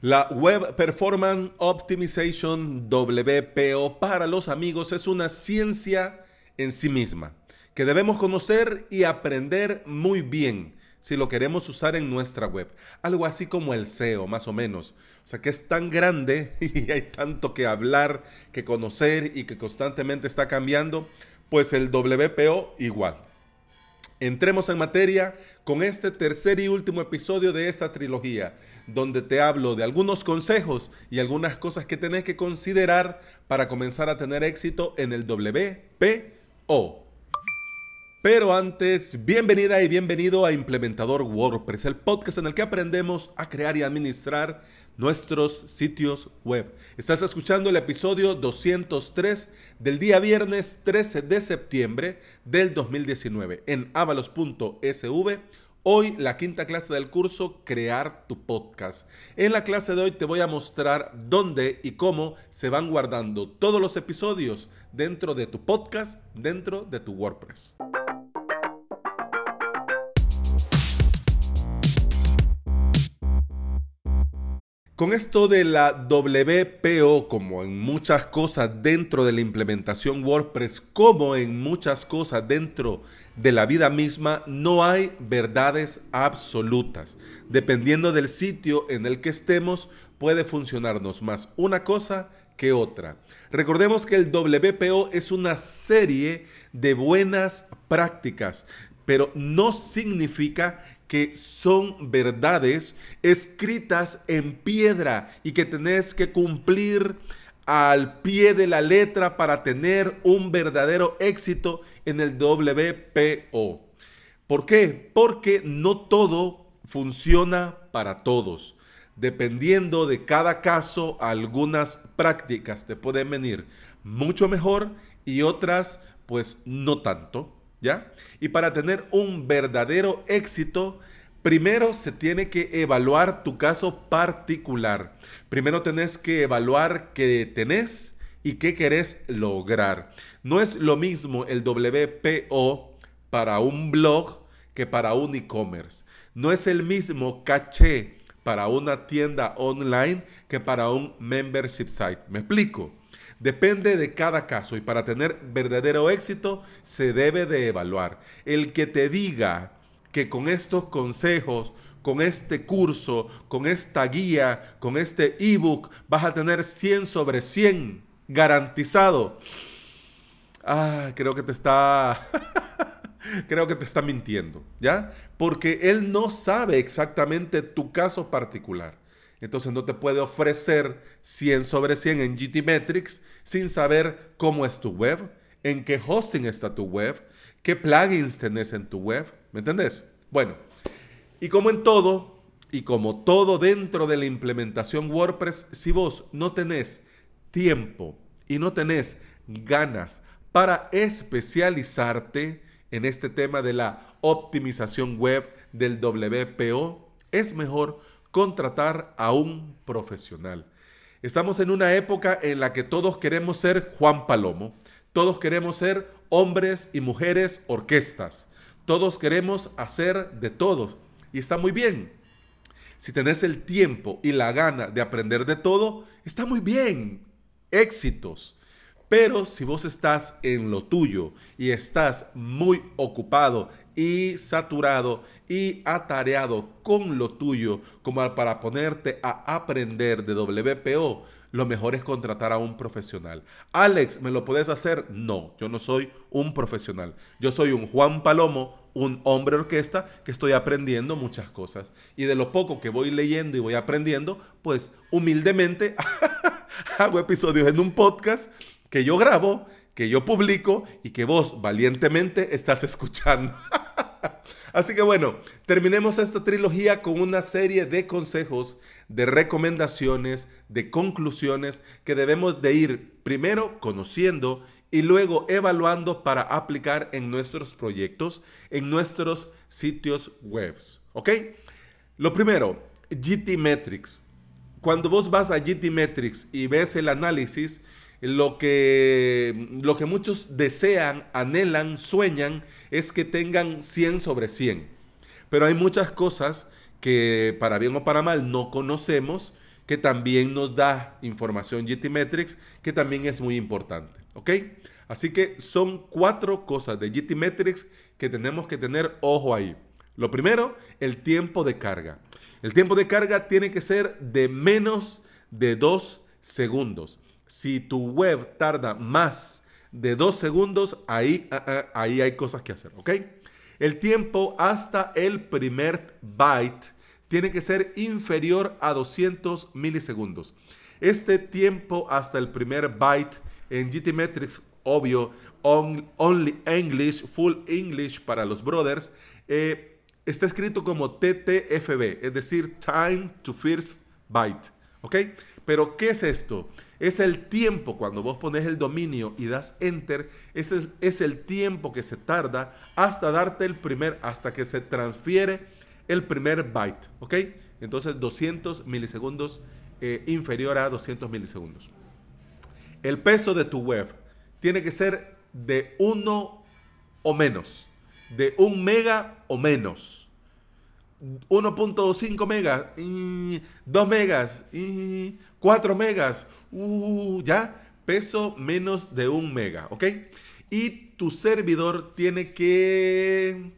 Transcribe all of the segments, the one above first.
La Web Performance Optimization WPO para los amigos es una ciencia en sí misma que debemos conocer y aprender muy bien si lo queremos usar en nuestra web. Algo así como el SEO, más o menos. O sea que es tan grande y hay tanto que hablar, que conocer y que constantemente está cambiando, pues el WPO igual. Entremos en materia con este tercer y último episodio de esta trilogía, donde te hablo de algunos consejos y algunas cosas que tenés que considerar para comenzar a tener éxito en el WPO. Pero antes, bienvenida y bienvenido a Implementador WordPress, el podcast en el que aprendemos a crear y administrar nuestros sitios web. Estás escuchando el episodio 203 del día viernes 13 de septiembre del 2019 en avalos.sv. Hoy la quinta clase del curso Crear tu podcast. En la clase de hoy te voy a mostrar dónde y cómo se van guardando todos los episodios dentro de tu podcast, dentro de tu WordPress. Con esto de la WPO, como en muchas cosas dentro de la implementación WordPress, como en muchas cosas dentro de la vida misma, no hay verdades absolutas. Dependiendo del sitio en el que estemos, puede funcionarnos más una cosa que otra. Recordemos que el WPO es una serie de buenas prácticas, pero no significa que son verdades escritas en piedra y que tenés que cumplir al pie de la letra para tener un verdadero éxito en el WPO. ¿Por qué? Porque no todo funciona para todos. Dependiendo de cada caso, algunas prácticas te pueden venir mucho mejor y otras pues no tanto. ¿ya? Y para tener un verdadero éxito, primero se tiene que evaluar tu caso particular. Primero tenés que evaluar qué tenés y qué querés lograr. No es lo mismo el WPO para un blog que para un e-commerce. No es el mismo caché para una tienda online que para un membership site. ¿Me explico? Depende de cada caso y para tener verdadero éxito se debe de evaluar. El que te diga que con estos consejos, con este curso, con esta guía, con este ebook, vas a tener 100 sobre 100 garantizado. Ah, creo que te está... creo que te está mintiendo, ¿ya? Porque él no sabe exactamente tu caso particular. Entonces no te puede ofrecer 100 sobre 100 en GTmetrix sin saber cómo es tu web, en qué hosting está tu web, qué plugins tenés en tu web. ¿Me entendés? Bueno, y como en todo, y como todo dentro de la implementación WordPress, si vos no tenés tiempo y no tenés ganas para especializarte en este tema de la optimización web del WPO, es mejor contratar a un profesional. Estamos en una época en la que todos queremos ser Juan Palomo, todos queremos ser hombres y mujeres orquestas, todos queremos hacer de todos y está muy bien. Si tenés el tiempo y la gana de aprender de todo, está muy bien. Éxitos. Pero si vos estás en lo tuyo y estás muy ocupado y saturado y atareado con lo tuyo como para ponerte a aprender de WPO, lo mejor es contratar a un profesional. Alex, ¿me lo puedes hacer? No, yo no soy un profesional. Yo soy un Juan Palomo, un hombre orquesta que estoy aprendiendo muchas cosas. Y de lo poco que voy leyendo y voy aprendiendo, pues humildemente hago episodios en un podcast que yo grabo, que yo publico y que vos valientemente estás escuchando. Así que bueno, terminemos esta trilogía con una serie de consejos, de recomendaciones, de conclusiones que debemos de ir primero conociendo y luego evaluando para aplicar en nuestros proyectos, en nuestros sitios web. ¿Ok? Lo primero, GT Metrics. Cuando vos vas a GT Metrics y ves el análisis, lo que, lo que muchos desean, anhelan, sueñan es que tengan 100 sobre 100. Pero hay muchas cosas que para bien o para mal no conocemos que también nos da información GTmetrix, que también es muy importante. ¿Ok? Así que son cuatro cosas de GTmetrix que tenemos que tener ojo ahí. Lo primero, el tiempo de carga. El tiempo de carga tiene que ser de menos de dos segundos. Si tu web tarda más de dos segundos, ahí, ah, ah, ahí hay cosas que hacer, ¿ok? El tiempo hasta el primer byte tiene que ser inferior a 200 milisegundos. Este tiempo hasta el primer byte en GTmetrix, obvio, Only English, Full English para los brothers, eh, está escrito como TTFB, es decir, Time to First Byte. ¿Ok? Pero, ¿qué es esto? Es el tiempo, cuando vos pones el dominio y das enter, ese es, el tiempo que se tarda hasta darte el primer, hasta que se transfiere el primer byte, ¿ok? Entonces 200 milisegundos eh, inferior a 200 milisegundos. El peso de tu web tiene que ser de 1 o menos, de 1 mega o menos. 1.5 megas, 2 megas, 4 megas, uh, ya, peso menos de 1 mega, ¿ok? Y tu servidor tiene que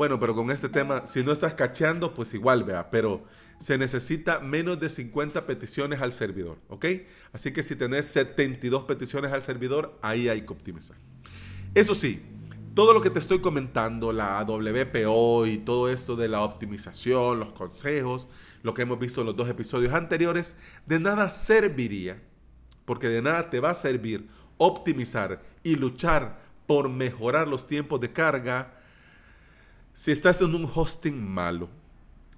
bueno, pero con este tema, si no estás cacheando, pues igual, vea, pero se necesita menos de 50 peticiones al servidor, ¿ok? Así que si tenés 72 peticiones al servidor, ahí hay que optimizar. Eso sí, todo lo que te estoy comentando, la WPO y todo esto de la optimización, los consejos, lo que hemos visto en los dos episodios anteriores, de nada serviría, porque de nada te va a servir optimizar y luchar por mejorar los tiempos de carga, si estás en un hosting malo,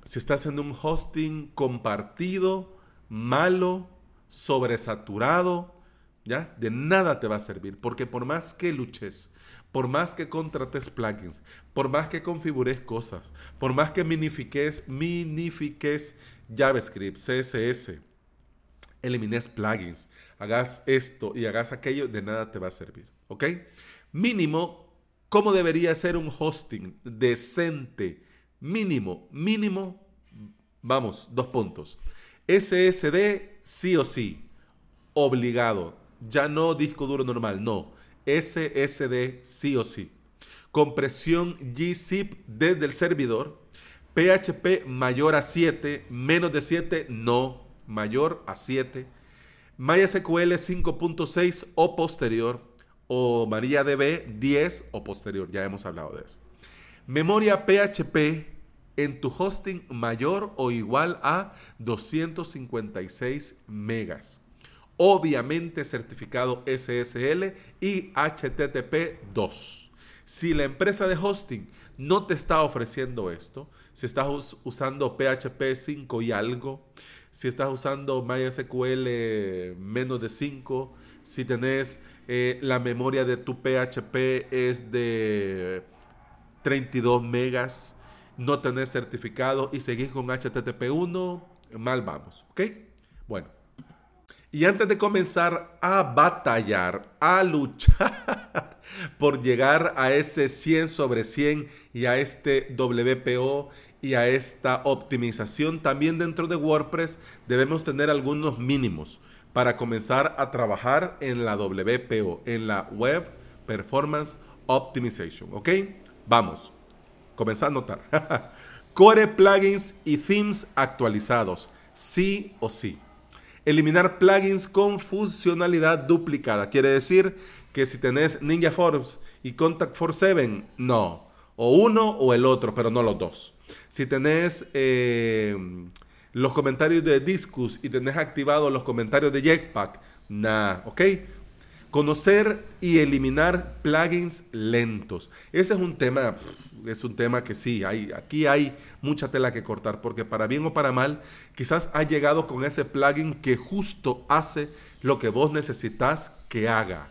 si estás en un hosting compartido, malo, sobresaturado, ¿ya? De nada te va a servir, porque por más que luches, por más que contrates plugins, por más que configures cosas, por más que minifiques, minifiques JavaScript, CSS, elimines plugins, hagas esto y hagas aquello, de nada te va a servir, ¿ok? Mínimo ¿Cómo debería ser un hosting decente? Mínimo, mínimo, vamos, dos puntos. SSD sí o sí, obligado. Ya no disco duro normal, no. SSD sí o sí. Compresión gzip desde el servidor. PHP mayor a 7, menos de 7, no. Mayor a 7. MySQL 5.6 o posterior o MariaDB 10 o posterior, ya hemos hablado de eso. Memoria PHP en tu hosting mayor o igual a 256 megas. Obviamente certificado SSL y HTTP 2. Si la empresa de hosting no te está ofreciendo esto, si estás usando PHP 5 y algo, si estás usando MySQL menos de 5, si tenés eh, la memoria de tu PHP es de 32 megas, no tenés certificado y seguís con HTTP 1, mal vamos, ¿ok? Bueno. Y antes de comenzar a batallar, a luchar por llegar a ese 100 sobre 100 y a este WPO y a esta optimización, también dentro de WordPress debemos tener algunos mínimos para comenzar a trabajar en la WPO, en la Web Performance Optimization. ¿Ok? Vamos. Comenzando a notar. Core plugins y themes actualizados. Sí o sí. Eliminar plugins con funcionalidad duplicada. Quiere decir que si tenés Ninja Forms y Contact 47, no. O uno o el otro, pero no los dos. Si tenés eh, los comentarios de Discus y tenés activados los comentarios de Jetpack, nada, ¿ok? Conocer y eliminar plugins lentos. Ese es un tema, es un tema que sí, hay, aquí hay mucha tela que cortar, porque para bien o para mal, quizás ha llegado con ese plugin que justo hace lo que vos necesitas que haga.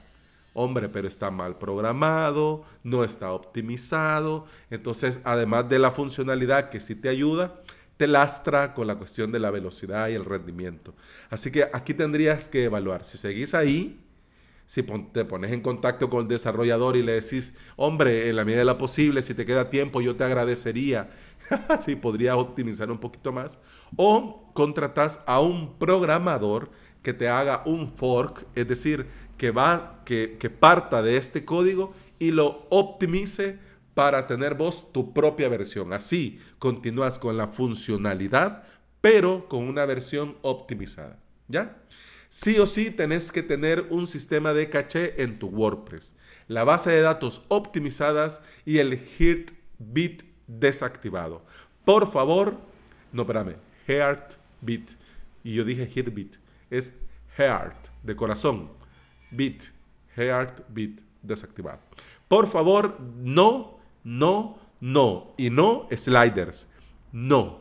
Hombre, pero está mal programado, no está optimizado. Entonces, además de la funcionalidad que sí te ayuda, te lastra con la cuestión de la velocidad y el rendimiento. Así que aquí tendrías que evaluar. Si seguís ahí, si te pones en contacto con el desarrollador y le decís, hombre, en la medida de lo posible, si te queda tiempo, yo te agradecería. si podría optimizar un poquito más. O contratas a un programador que te haga un fork, es decir, que, va, que, que parta de este código y lo optimice para tener vos tu propia versión. Así continúas con la funcionalidad, pero con una versión optimizada. ¿Ya? Sí o sí tenés que tener un sistema de caché en tu WordPress, la base de datos optimizadas y el Heartbeat desactivado. Por favor, no, espérame, Heartbeat. Y yo dije Heartbeat. Es Heart, de corazón. Beat, Heartbeat desactivado. Por favor, no no, no. Y no sliders. No,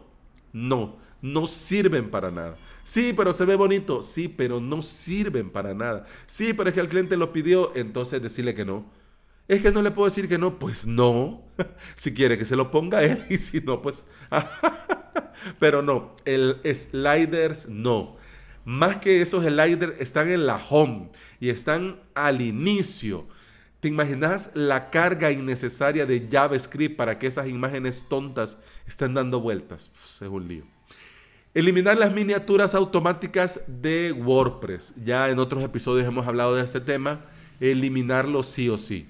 no. No sirven para nada. Sí, pero se ve bonito. Sí, pero no sirven para nada. Sí, pero es que el cliente lo pidió, entonces decirle que no. Es que no le puedo decir que no, pues no. si quiere que se lo ponga él y si no, pues... pero no, el sliders no. Más que esos sliders están en la home y están al inicio. ¿Te imaginas la carga innecesaria de JavaScript para que esas imágenes tontas estén dando vueltas? es un lío. Eliminar las miniaturas automáticas de WordPress. Ya en otros episodios hemos hablado de este tema. Eliminarlo sí o sí.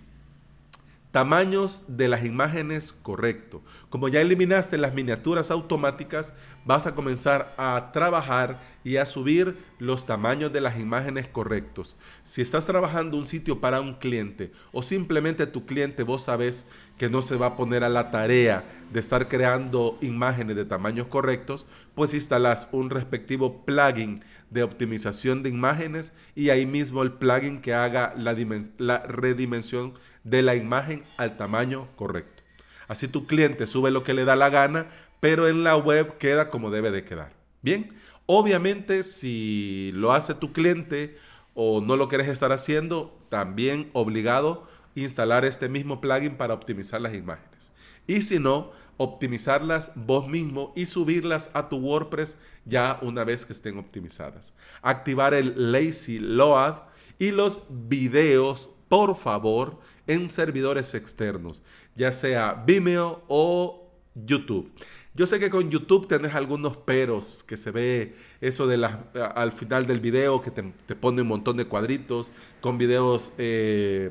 Tamaños de las imágenes correcto. Como ya eliminaste las miniaturas automáticas, vas a comenzar a trabajar y a subir los tamaños de las imágenes correctos. Si estás trabajando un sitio para un cliente o simplemente tu cliente vos sabes que no se va a poner a la tarea de estar creando imágenes de tamaños correctos, pues instalas un respectivo plugin de optimización de imágenes y ahí mismo el plugin que haga la, la redimensión de la imagen al tamaño correcto. Así tu cliente sube lo que le da la gana, pero en la web queda como debe de quedar. Bien, obviamente si lo hace tu cliente o no lo quieres estar haciendo, también obligado instalar este mismo plugin para optimizar las imágenes. Y si no, optimizarlas vos mismo y subirlas a tu WordPress ya una vez que estén optimizadas. Activar el lazy load y los videos, por favor, en servidores externos, ya sea Vimeo o YouTube. Yo sé que con YouTube tenés algunos peros, que se ve eso de la, al final del video, que te, pone un montón de cuadritos, con videos, eh,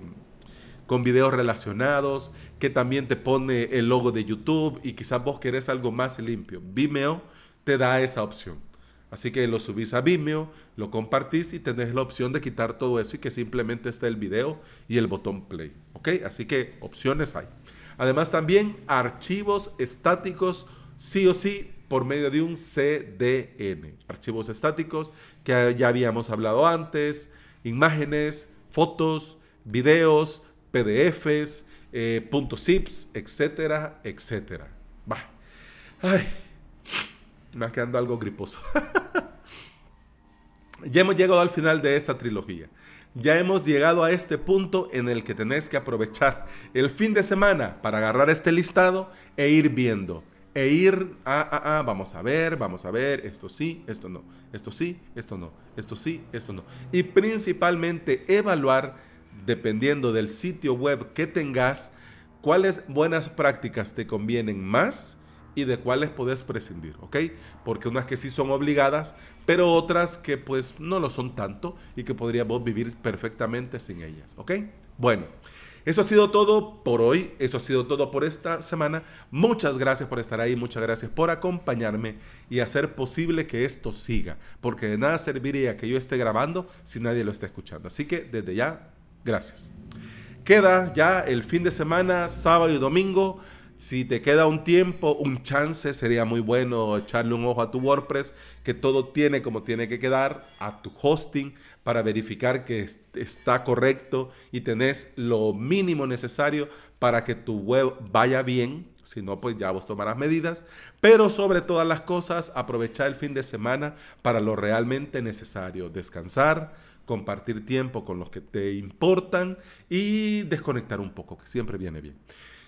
con videos relacionados, que también te pone el logo de YouTube y quizás vos querés algo más limpio. Vimeo te da esa opción. Así que lo subís a Vimeo, lo compartís y tenés la opción de quitar todo eso y que simplemente esté el video y el botón play. ¿Ok? Así que opciones hay. Además también archivos estáticos sí o sí por medio de un CDN. Archivos estáticos que ya habíamos hablado antes, imágenes, fotos, videos, PDFs, eh, zips, etcétera, etcétera. Va. Ay, me ha quedando algo griposo. ya hemos llegado al final de esta trilogía. Ya hemos llegado a este punto en el que tenés que aprovechar el fin de semana para agarrar este listado e ir viendo. E ir a, a, a, vamos a ver, vamos a ver, esto sí, esto no, esto sí, esto no, esto sí, esto no. Y principalmente evaluar, dependiendo del sitio web que tengas, cuáles buenas prácticas te convienen más y de cuáles puedes prescindir, ¿ok? Porque unas que sí son obligadas, pero otras que pues no lo son tanto y que podríamos vivir perfectamente sin ellas, ¿ok? Bueno, eso ha sido todo por hoy, eso ha sido todo por esta semana. Muchas gracias por estar ahí, muchas gracias por acompañarme y hacer posible que esto siga, porque de nada serviría que yo esté grabando si nadie lo está escuchando. Así que desde ya, gracias. Queda ya el fin de semana, sábado y domingo si te queda un tiempo, un chance, sería muy bueno echarle un ojo a tu WordPress, que todo tiene como tiene que quedar, a tu hosting para verificar que está correcto y tenés lo mínimo necesario para que tu web vaya bien. Si no, pues ya vos tomarás medidas. Pero sobre todas las cosas, aprovechar el fin de semana para lo realmente necesario. Descansar, compartir tiempo con los que te importan y desconectar un poco, que siempre viene bien.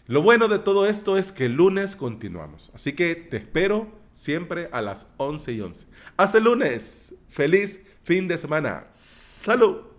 Lo bueno de todo esto es que el lunes continuamos. Así que te espero siempre a las 11 y 11. Hasta el lunes. Feliz fin de semana. Salud.